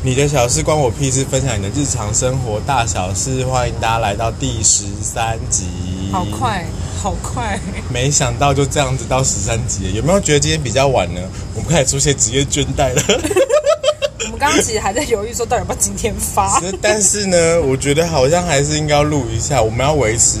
你的小事关我屁事，分享你的日常生活大小事，欢迎大家来到第十三集。好快，好快！没想到就这样子到十三集，有没有觉得今天比较晚呢？我们开始出现职业倦怠了。我们刚刚其实还在犹豫说，到底要不要今天发？但是呢，我觉得好像还是应该要录一下，我们要维持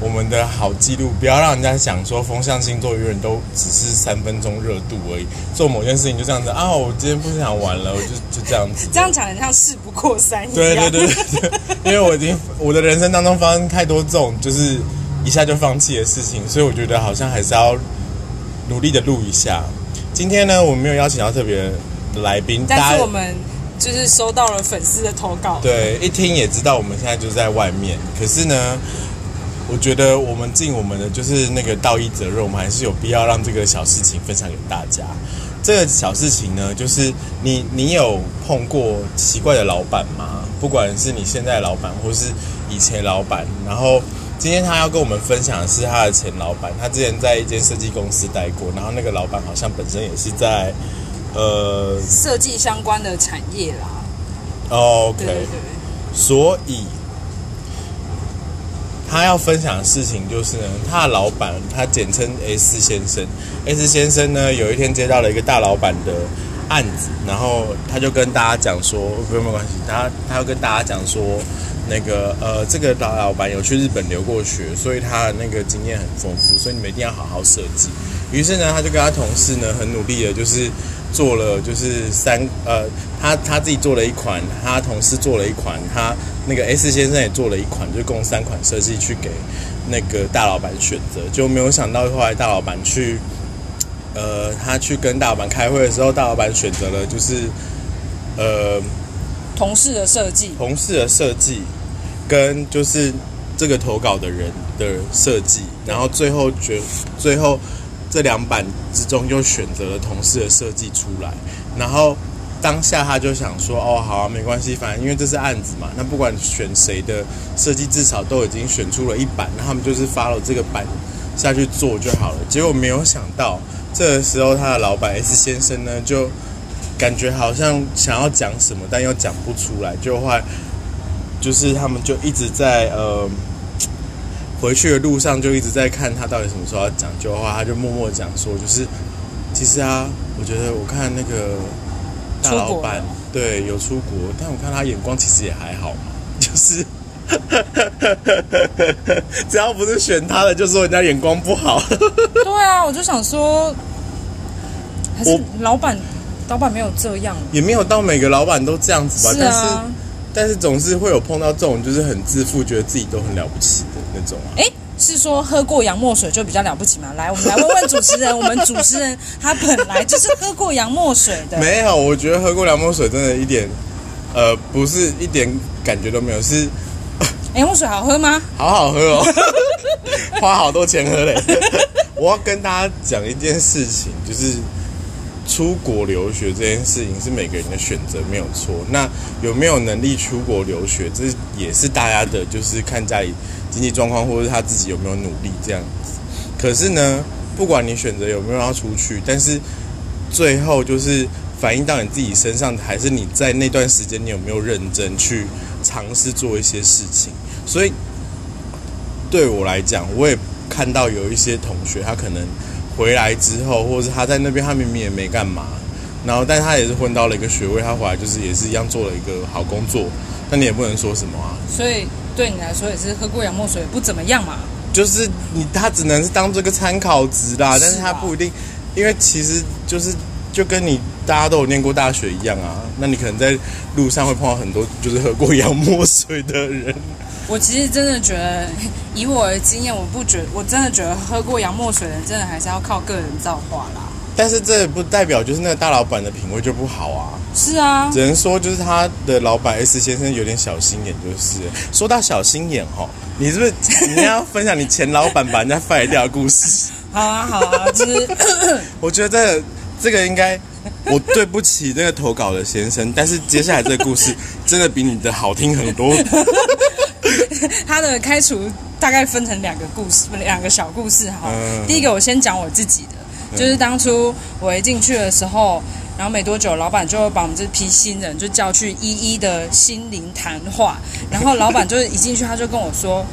我们的好记录，不要让人家想说风象星座永远都只是三分钟热度而已。做某件事情就这样子啊，我今天不想玩了，我就就这样子。这样讲很像事不过三一样。对对对对，因为我已经我的人生当中发生太多这种就是一下就放弃的事情，所以我觉得好像还是要努力的录一下。今天呢，我们没有邀请到特别的来宾，但是我们就是收到了粉丝的投稿。对，一听也知道我们现在就在外面，可是呢。我觉得我们尽我们的就是那个道义责任，我们还是有必要让这个小事情分享给大家。这个小事情呢，就是你你有碰过奇怪的老板吗？不管是你现在的老板，或是以前老板。然后今天他要跟我们分享的是他的前老板，他之前在一间设计公司待过，然后那个老板好像本身也是在呃设计相关的产业啦。OK，所以。他要分享的事情就是呢，他的老板，他简称 S 先生。S 先生呢，有一天接到了一个大老板的案子，然后他就跟大家讲说，不用没关系，他他要跟大家讲说，那个呃，这个大老板有去日本留过学，所以他的那个经验很丰富，所以你们一定要好好设计。于是呢，他就跟他同事呢，很努力的，就是做了，就是三呃，他他自己做了一款，他同事做了一款，他。那个 S 先生也做了一款，就共三款设计去给那个大老板选择，就没有想到后来大老板去，呃，他去跟大老板开会的时候，大老板选择了就是呃同事的设计，同事的设计跟就是这个投稿的人的设计，然后最后决最后这两版之中又选择了同事的设计出来，然后。当下他就想说：“哦，好啊，没关系，反正因为这是案子嘛，那不管选谁的设计，至少都已经选出了一版，那他们就是发了这个版下去做就好了。结果没有想到，这个时候他的老板 S 先生呢，就感觉好像想要讲什么，但又讲不出来，就话就是他们就一直在呃回去的路上就一直在看他到底什么时候要讲，就话他就默默讲说，就是其实啊，我觉得我看那个。”大老板对有出国，但我看他眼光其实也还好嘛，就是 只要不是选他的，就说人家眼光不好。对啊，我就想说，还是老板老板没有这样，也没有到每个老板都这样子吧。但是但是总是会有碰到这种，就是很自负，觉得自己都很了不起的那种啊。哎。是说喝过洋墨水就比较了不起吗？来，我们来问问主持人。我们主持人他本来就是喝过洋墨水的。没有，我觉得喝过洋墨水真的一点，呃，不是一点感觉都没有。是 洋墨水好喝吗？好好喝哦，花好多钱喝嘞。我要跟大家讲一件事情，就是出国留学这件事情是每个人的选择，没有错。那有没有能力出国留学，这也是大家的，就是看家里。经济状况，或者是他自己有没有努力这样子。可是呢，不管你选择有没有要出去，但是最后就是反映到你自己身上，还是你在那段时间你有没有认真去尝试做一些事情。所以对我来讲，我也看到有一些同学，他可能回来之后，或者是他在那边，他明明也没干嘛，然后但他也是混到了一个学位，他回来就是也是一样做了一个好工作，但你也不能说什么啊。所以。对你来说也是喝过洋墨水不怎么样嘛？就是你，他只能是当这个参考值啦，但是他不一定，因为其实就是就跟你大家都有念过大学一样啊。那你可能在路上会碰到很多就是喝过洋墨水的人。我其实真的觉得，以我的经验，我不觉，我真的觉得喝过洋墨水的人，真的还是要靠个人造化啦。但是这也不代表就是那个大老板的品味就不好啊。是啊，只能说就是他的老板 S 先生有点小心眼，就是说到小心眼哈，你是不是你要分享你前老板把人家 fire 掉的故事？好啊，好啊，就是，我觉得这个应该我对不起那个投稿的先生，但是接下来这个故事 真的比你的好听很多。他的开除大概分成两个故事，两个小故事哈。第一个我先讲我自己的。就是当初我一进去的时候，然后没多久，老板就把我们这批新人就叫去一一的心灵谈话，然后老板就是一进去他就跟我说：“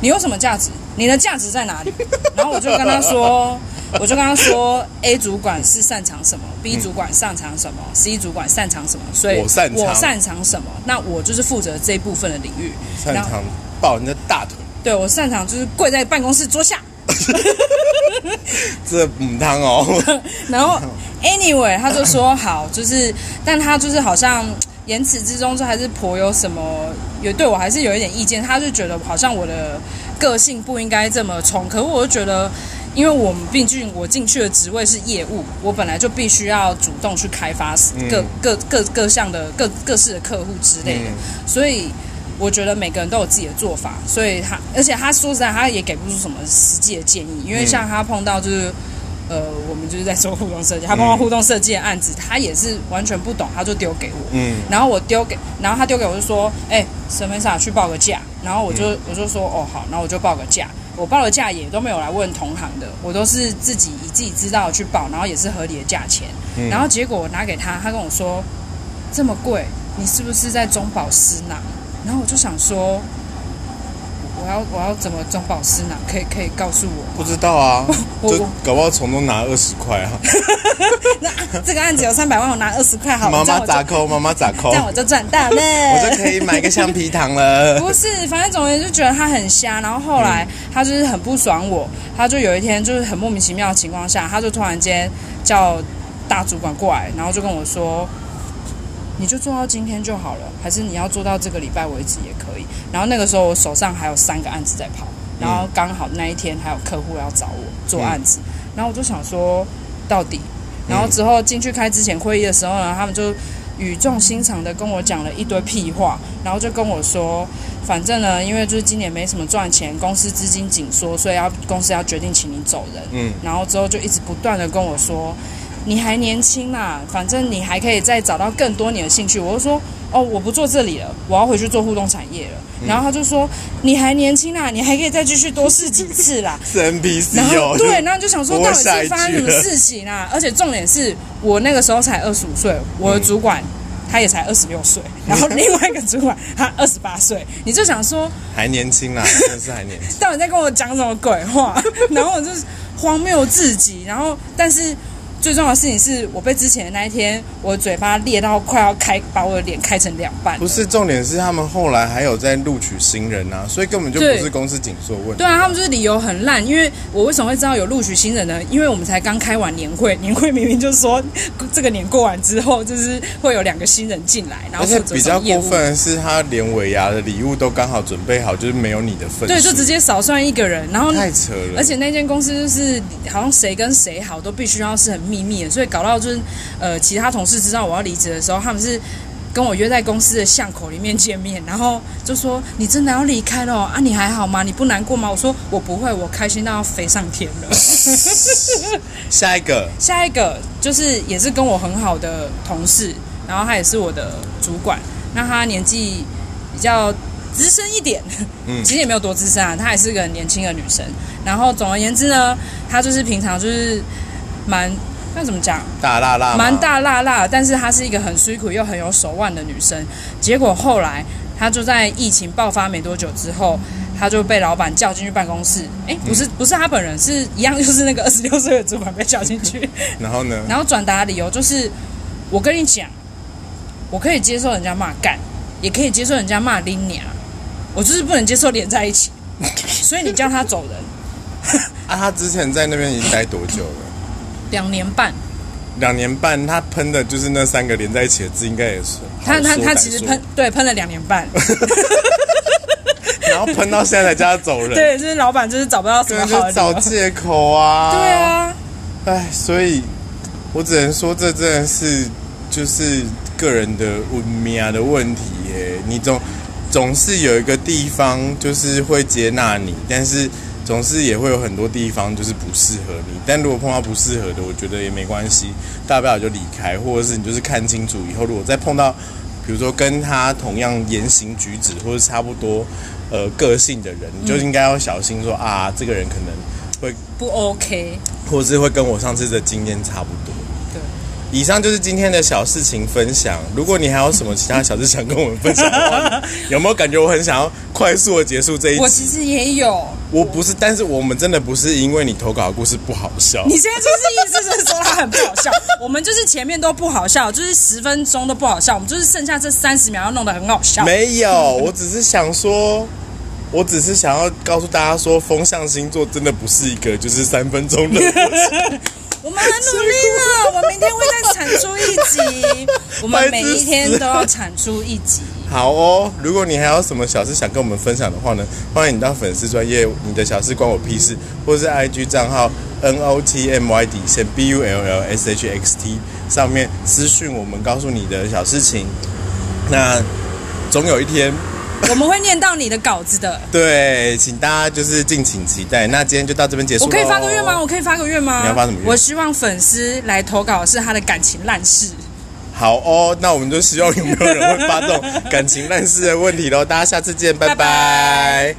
你有什么价值？你的价值在哪里？” 然后我就跟他说。我就跟他说，A 主管是擅长什么，B 主管擅长什么，C 主管擅长什么，所以我擅长我擅长什么，那我就是负责这一部分的领域。擅长抱人家大腿，对我擅长就是跪在办公室桌下。这母汤哦。然后，anyway，他就说好，就是，但他就是好像言辞之中就还是颇有什么，有对我还是有一点意见。他就觉得好像我的个性不应该这么冲，可是我就觉得。因为我们毕竟我进去的职位是业务，我本来就必须要主动去开发各各各各项的各各式的客户之类的，所以我觉得每个人都有自己的做法，所以他而且他说实在他也给不出什么实际的建议，因为像他碰到就是呃我们就是在做互动设计，他碰到互动设计的案子，他也是完全不懂，他就丢给我，嗯，然后我丢给，然后他丢给我就说，哎，沈美莎去报个价，然后我就我就说哦好，然后我就报个价。我报的价也都没有来问同行的，我都是自己以自己知道去报，然后也是合理的价钱。然后结果我拿给他，他跟我说这么贵，你是不是在中饱私囊？然后我就想说。我要我要怎么装保师呢？可以可以告诉我？不知道啊，就搞不好从中拿二十块啊。那这个案子有三百万，我拿二十块好。妈妈咋扣？妈妈咋扣？这样我就赚大了。我就可以买个橡皮糖了。不是，反正总之就觉得他很瞎。然后后来他就是很不爽我，他就有一天就是很莫名其妙的情况下，他就突然间叫大主管过来，然后就跟我说。你就做到今天就好了，还是你要做到这个礼拜为止也可以。然后那个时候我手上还有三个案子在跑，然后刚好那一天还有客户要找我做案子，然后我就想说到底。然后之后进去开之前会议的时候呢，他们就语重心长的跟我讲了一堆屁话，然后就跟我说，反正呢，因为就是今年没什么赚钱，公司资金紧缩，所以要公司要决定请你走人。嗯，然后之后就一直不断的跟我说。你还年轻啦，反正你还可以再找到更多你的兴趣。我就说，哦，我不做这里了，我要回去做互动产业了。然后他就说，你还年轻啦，你还可以再继续多试几次啦。是 NPC 然后对，然后就想说，到底是发生什么事情啊？而且重点是我那个时候才二十五岁，我的主管他也才二十六岁，然后另外一个主管他二十八岁，你就想说还年轻啦，真的是还年轻。到底在跟我讲什么鬼话？然后我就荒谬至极，然后但是。最重要的事情是我被之前的那一天，我嘴巴裂到快要开，把我的脸开成两半。不是重点是他们后来还有在录取新人啊，所以根本就不是公司紧缩问题。对啊，他们就是理由很烂。因为我为什么会知道有录取新人呢？因为我们才刚开完年会，年会明明就是说这个年过完之后，就是会有两个新人进来，然后而且比较过分的是，他连尾牙的礼物都刚好准备好，就是没有你的份。对，就直接少算一个人，然后太扯了。而且那间公司就是好像谁跟谁好都必须要是很秘密的，所以搞到就是，呃，其他同事知道我要离职的时候，他们是跟我约在公司的巷口里面见面，然后就说：“你真的要离开了啊？你还好吗？你不难过吗？”我说：“我不会，我开心到要飞上天了。”下一个，下一个就是也是跟我很好的同事，然后他也是我的主管，那他年纪比较资深一点，嗯，其实也没有多资深啊，她还是个年轻的女生。然后总而言之呢，她就是平常就是蛮。那怎么讲？大辣辣，蛮大辣辣，但是她是一个很辛苦又很有手腕的女生。结果后来，她就在疫情爆发没多久之后，她就被老板叫进去办公室。哎，不是，不是她本人，是一样，就是那个 二十六岁的主管被叫进去。然后呢？然后转达理由就是：我跟你讲，我可以接受人家骂干，也可以接受人家骂拎娘，我就是不能接受连在一起。所以你叫他走人。啊，他之前在那边已经待多久了？两年半，两年半，他喷的就是那三个连在一起的字，应该也是。他他他其实喷对喷了两年半，然后喷到现在才叫他走人。对，就是老板就是找不到什么好的找借口啊。对啊，哎，所以我只能说，这真的是就是个人的文明的问题耶。你总总是有一个地方就是会接纳你，但是。总是也会有很多地方就是不适合你，但如果碰到不适合的，我觉得也没关系，大不了就离开，或者是你就是看清楚以后，如果再碰到，比如说跟他同样言行举止或者差不多呃个性的人，你就应该要小心说啊，这个人可能会不 OK，或者是会跟我上次的经验差不多。对，以上就是今天的小事情分享。如果你还有什么其他小事想跟我们分享的话，有没有感觉我很想要快速的结束这一我其？实也有。我不是，但是我们真的不是因为你投稿的故事不好笑你，现在就是意思是说他很不好笑，我们就是前面都不好笑，就是十分钟都不好笑，我们就是剩下这三十秒要弄得很好笑。没有，我只是想说。我只是想要告诉大家说，风象星座真的不是一个就是三分钟的过程。我们很努力了，我们明天会再产出一集，我们每一天都要产出一集。好哦，如果你还有什么小事想跟我们分享的话呢，欢迎你到粉丝专业，你的小事关我屁事，或是 IG 账号 N O T M Y 底线 B U L L S H X T 上面私讯我们，告诉你的小事情。那总有一天，我们会念到你的稿子的。对，请大家就是敬请期待。那今天就到这边结束我可以发个愿吗？我可以发个愿吗？你要发什么愿我希望粉丝来投稿是他的感情烂事。好哦，那我们就希望有没有人会发这种感情烂事的问题喽。大家下次见，拜拜拜拜